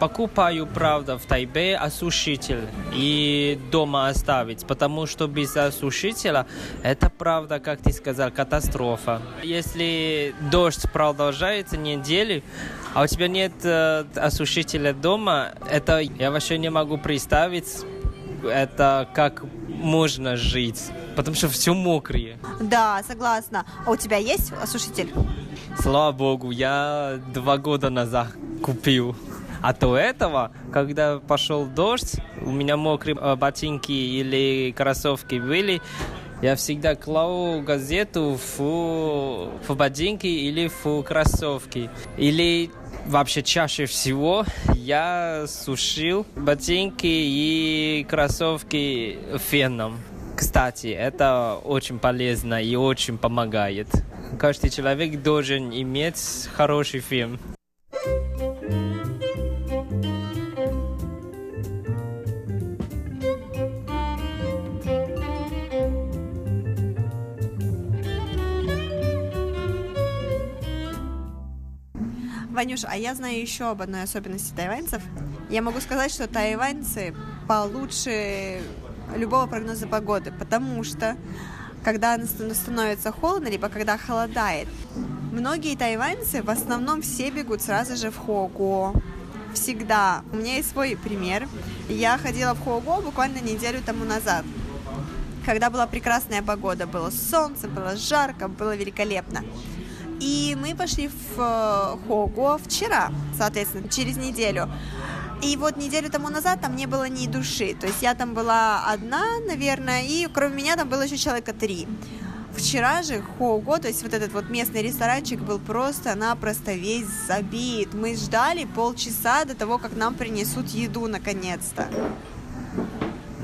покупаю, правда, в Тайбе осушитель и дома оставить, потому что без осушителя это, правда, как ты сказал, катастрофа. Если дождь продолжается неделю, а у тебя нет э, осушителя дома, это я вообще не могу представить, это как можно жить, потому что все мокрые. Да, согласна. А у тебя есть осушитель? Слава богу, я два года назад купил. А до этого, когда пошел дождь, у меня мокрые э, ботинки или кроссовки были, я всегда клал газету в, в ботинки или в кроссовки. Или вообще чаще всего я сушил ботинки и кроссовки феном. Кстати, это очень полезно и очень помогает. Каждый человек должен иметь хороший фен. Ванюш, а я знаю еще об одной особенности тайваньцев. Я могу сказать, что тайваньцы получше любого прогноза погоды, потому что когда становится холодно, либо когда холодает, многие тайваньцы в основном все бегут сразу же в Хого. Всегда. У меня есть свой пример. Я ходила в Хого буквально неделю тому назад когда была прекрасная погода, было солнце, было жарко, было великолепно. И мы пошли в э, Хого вчера, соответственно, через неделю. И вот неделю тому назад там не было ни души. То есть я там была одна, наверное, и кроме меня там было еще человека три. Вчера же Хого, то есть вот этот вот местный ресторанчик был просто-напросто весь забит. Мы ждали полчаса до того, как нам принесут еду наконец-то.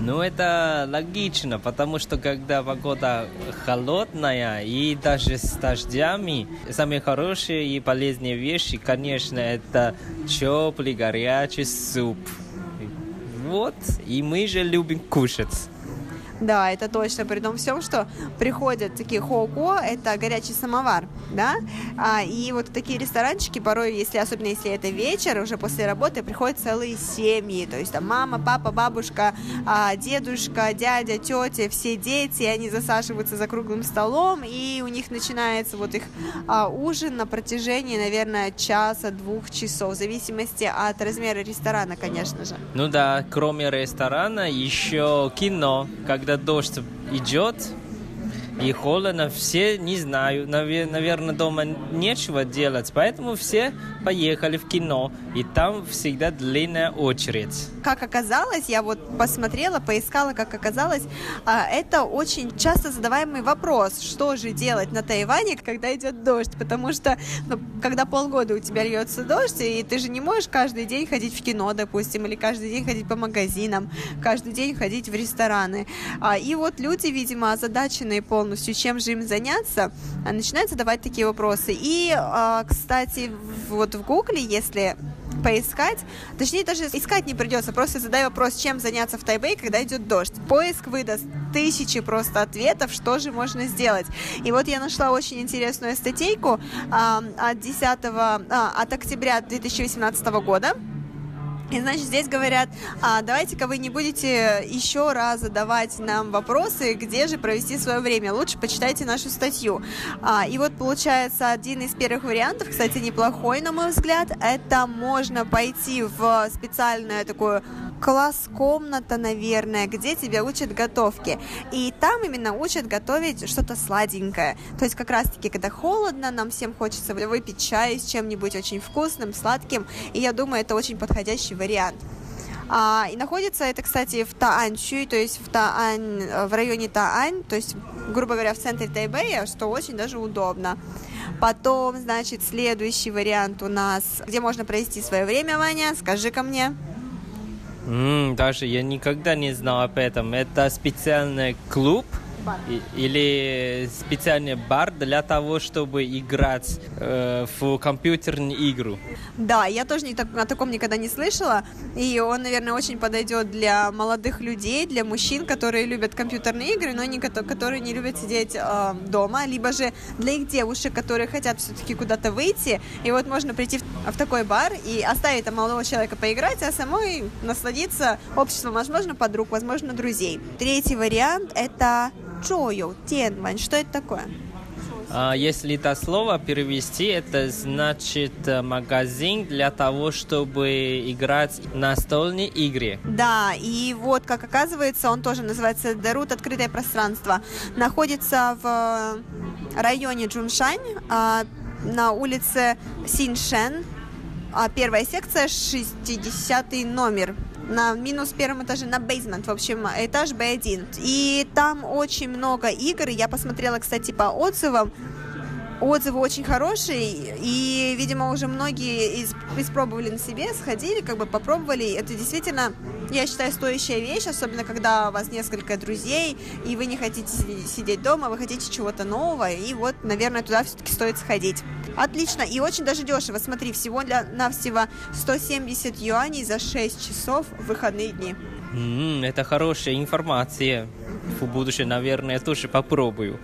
Ну, это логично, потому что когда погода холодная и даже с дождями, самые хорошие и полезные вещи, конечно, это теплый горячий суп. Вот, и мы же любим кушать. Да, это точно. При том всем, что приходят такие хоуко, это горячий самовар, да, а, и вот такие ресторанчики порой, если особенно если это вечер, уже после работы приходят целые семьи, то есть там мама, папа, бабушка, а, дедушка, дядя, тетя, все дети, они засаживаются за круглым столом, и у них начинается вот их а, ужин на протяжении, наверное, часа-двух часов, в зависимости от размера ресторана, конечно же. Ну да, кроме ресторана еще кино, когда когда дождь идет, и холодно, все не знаю, наверное, дома нечего делать, поэтому все поехали в кино, и там всегда длинная очередь. Как оказалось, я вот посмотрела, поискала, как оказалось, а, это очень часто задаваемый вопрос, что же делать на Тайване, когда идет дождь, потому что ну, когда полгода у тебя льется дождь, и ты же не можешь каждый день ходить в кино, допустим, или каждый день ходить по магазинам, каждый день ходить в рестораны. А, и вот люди, видимо, озадаченные полностью, чем же им заняться, а, начинают задавать такие вопросы. И, кстати, вот в Гугле, если поискать. Точнее, даже искать не придется. Просто задай вопрос, чем заняться в Тайбэй, когда идет дождь. Поиск выдаст тысячи просто ответов, что же можно сделать. И вот я нашла очень интересную статейку э, от 10 э, от октября 2018 года. И, значит, здесь говорят, а, давайте-ка вы не будете еще раз задавать нам вопросы, где же провести свое время. Лучше почитайте нашу статью. А, и вот получается один из первых вариантов, кстати, неплохой, на мой взгляд, это можно пойти в специальную такую класс-комната, наверное, где тебя учат готовке. И там именно учат готовить что-то сладенькое. То есть как раз-таки, когда холодно, нам всем хочется выпить чай с чем-нибудь очень вкусным, сладким. И я думаю, это очень подходящий вариант. А, и находится это, кстати, в Таанчуй, то есть в, Таань, в районе Таань, то есть, грубо говоря, в центре Тайбэя, что очень даже удобно. Потом, значит, следующий вариант у нас, где можно провести свое время, Ваня, скажи-ка мне. Mm, даже я никогда не знал об этом. Это специальный клуб, бар. Или специальный бар для того, чтобы играть э, в компьютерную игру. Да, я тоже не, так, о таком никогда не слышала. И он, наверное, очень подойдет для молодых людей, для мужчин, которые любят компьютерные игры, но не, которые не любят сидеть э, дома, либо же для их девушек, которые хотят все-таки куда-то выйти. И вот можно прийти в, в такой бар и оставить там молодого человека поиграть, а самой насладиться обществом, возможно, подруг, возможно, друзей. Третий вариант это чоу, тенвань, что это такое? А, если это слово перевести, это значит э, магазин для того, чтобы играть настольные игры. Да, и вот, как оказывается, он тоже называется Дарут, открытое пространство. Находится в э, районе Джуншань, а, на улице Синшен, а первая секция, 60 номер на минус первом этаже, на бейсмент, в общем, этаж B1. И там очень много игр. Я посмотрела, кстати, по отзывам отзывы очень хорошие, и, видимо, уже многие из, испробовали на себе, сходили, как бы попробовали. Это действительно, я считаю, стоящая вещь, особенно когда у вас несколько друзей, и вы не хотите сидеть дома, вы хотите чего-то нового, и вот, наверное, туда все-таки стоит сходить. Отлично, и очень даже дешево. Смотри, всего для навсего 170 юаней за 6 часов в выходные дни. Mm, это хорошая информация. В будущем, наверное, тоже попробую.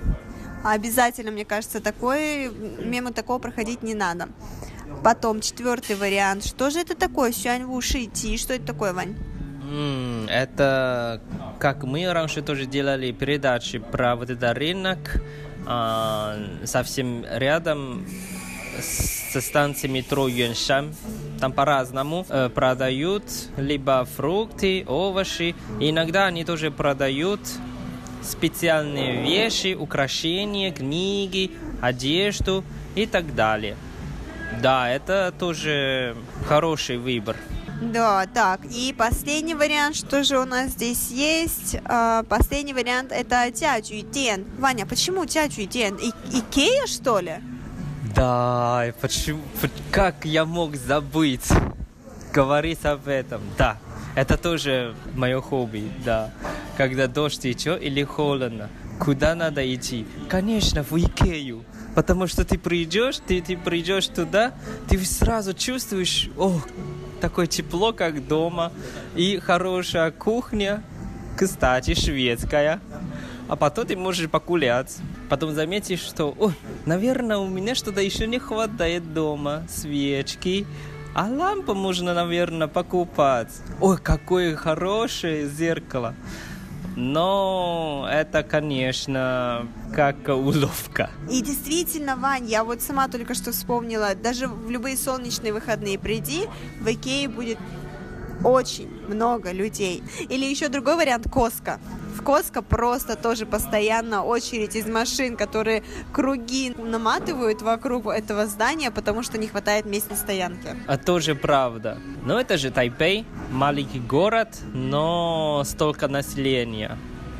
Обязательно, мне кажется, такой, мимо такого проходить не надо. Потом четвертый вариант. Что же это такое? Сюань Вуши Ти. Что это такое, Вань? Это как мы раньше тоже делали передачи про вот этот рынок а, совсем рядом со станции метро Юншан. Там по-разному э, продают либо фрукты, овощи. Иногда они тоже продают специальные вещи, украшения, книги, одежду и так далее. Да, это тоже хороший выбор. Да, так, и последний вариант, что же у нас здесь есть? А, последний вариант это тячу ден. Ваня, почему тячу ден? И, Икея, что ли? Да, почему? Как я мог забыть говорить об этом? Да, это тоже мое хобби, да. Когда дождь идет или холодно, куда надо идти? Конечно, в Икею. Потому что ты придешь, ты, ты придешь туда, ты сразу чувствуешь, о, такое тепло, как дома, и хорошая кухня, кстати, шведская. А потом ты можешь погулять. Потом заметишь, что, о, наверное, у меня что-то еще не хватает дома. Свечки, а лампу можно, наверное, покупать. Ой, какое хорошее зеркало. Но это, конечно, как уловка. И действительно, Вань, я вот сама только что вспомнила, даже в любые солнечные выходные приди, в Икее будет очень много людей. Или еще другой вариант Коска. В Коско просто тоже постоянно очередь из машин, которые круги наматывают вокруг этого здания, потому что не хватает местной стоянки. А тоже правда. Но это же Тайпей, маленький город, но столько населения.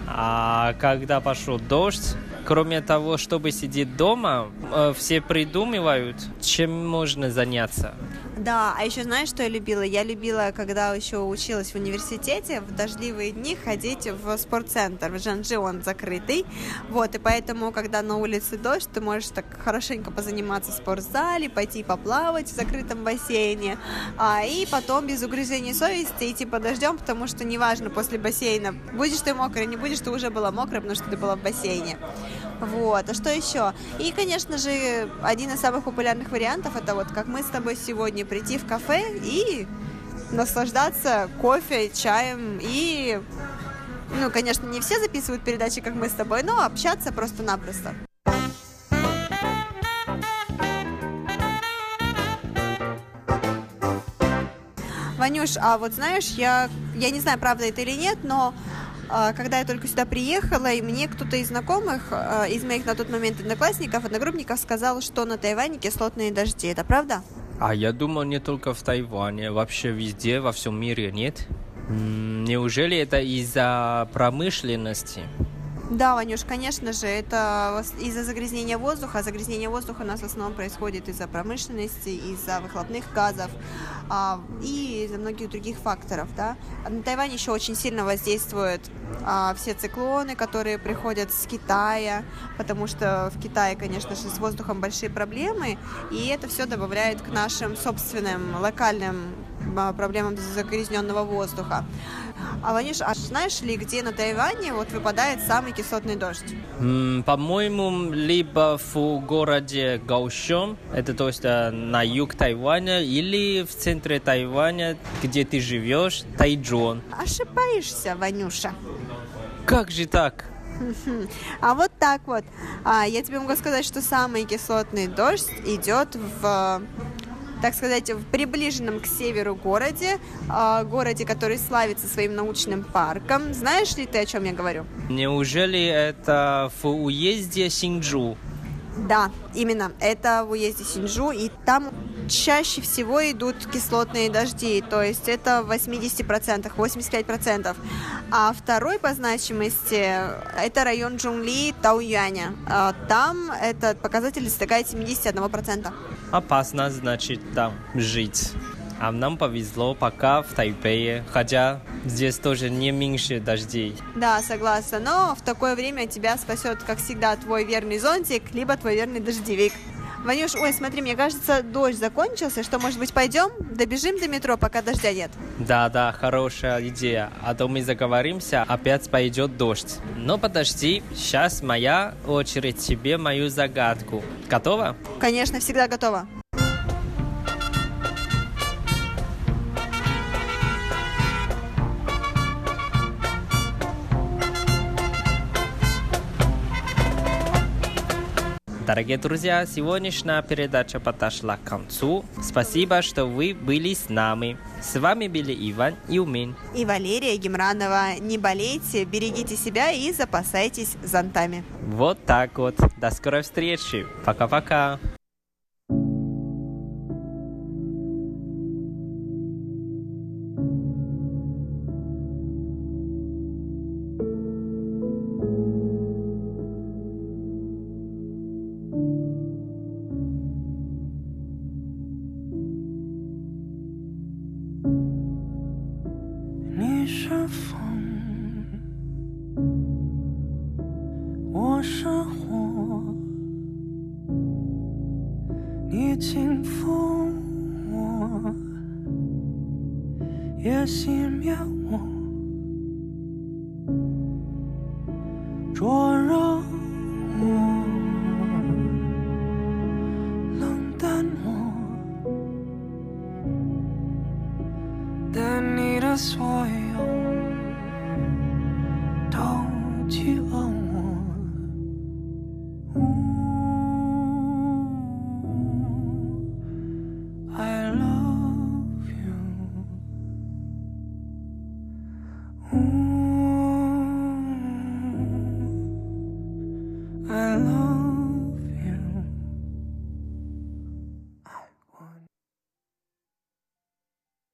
А когда пошел дождь, кроме того, чтобы сидеть дома, э, все придумывают, чем можно заняться. Да, а еще знаешь, что я любила? Я любила, когда еще училась в университете, в дождливые дни ходить в спортцентр. В Жанжи он закрытый. Вот, и поэтому, когда на улице дождь, ты можешь так хорошенько позаниматься в спортзале, пойти поплавать в закрытом бассейне, а, и потом без угрызений совести идти под дождем, потому что неважно после бассейна, будешь ты мокрый, не будешь, ты уже была мокрая, потому что ты была в бассейне. Вот, а что еще? И, конечно же, один из самых популярных вариантов это вот как мы с тобой сегодня прийти в кафе и наслаждаться кофе, чаем и, ну, конечно, не все записывают передачи, как мы с тобой, но общаться просто-напросто. Ванюш, а вот знаешь, я, я не знаю, правда это или нет, но а, когда я только сюда приехала, и мне кто-то из знакомых, а, из моих на тот момент одноклассников, одногруппников сказал, что на Тайване кислотные дожди. Это правда? А я думал, не только в Тайване, вообще везде, во всем мире нет. Неужели это из-за промышленности? Да, Ванюш, конечно же, это из-за загрязнения воздуха. Загрязнение воздуха у нас в основном происходит из-за промышленности, из-за выхлопных газов а, и из-за многих других факторов. Да? На Тайване еще очень сильно воздействуют а, все циклоны, которые приходят с Китая, потому что в Китае, конечно же, с воздухом большие проблемы, и это все добавляет к нашим собственным локальным а, проблемам загрязненного воздуха. А, Ваниш, а знаешь ли, где на Тайване вот выпадает самый кислотный дождь? По-моему, либо в городе Гаушон, это то есть э, на юг Тайваня, или в центре Тайваня, где ты живешь, Тайджон. Ошибаешься, Ванюша. Как же так? А вот так вот. А, я тебе могу сказать, что самый кислотный дождь идет в так сказать, в приближенном к северу городе, э, городе, который славится своим научным парком. Знаешь ли ты, о чем я говорю? Неужели это в уезде Синджу? Да, именно. Это в уезде Синджу, и там чаще всего идут кислотные дожди, то есть это в 80%, 85%. А второй по значимости это район Джунли, Тауюаня. А там этот показатель достигает 71%. Опасно, значит, там жить. А нам повезло пока в Тайпее, хотя здесь тоже не меньше дождей. Да, согласна, но в такое время тебя спасет, как всегда, твой верный зонтик, либо твой верный дождевик. Ванюш, ой, смотри, мне кажется, дождь закончился. Что, может быть, пойдем? Добежим до метро, пока дождя нет. Да, да, хорошая идея. А то мы заговоримся, опять пойдет дождь. Но подожди, сейчас моя очередь тебе мою загадку. Готова? Конечно, всегда готова. Дорогие друзья, сегодняшняя передача подошла к концу. Спасибо, что вы были с нами. С вами были Иван и Умин. И Валерия Гемранова. Не болейте, берегите себя и запасайтесь зонтами. Вот так вот. До скорой встречи. Пока-пока.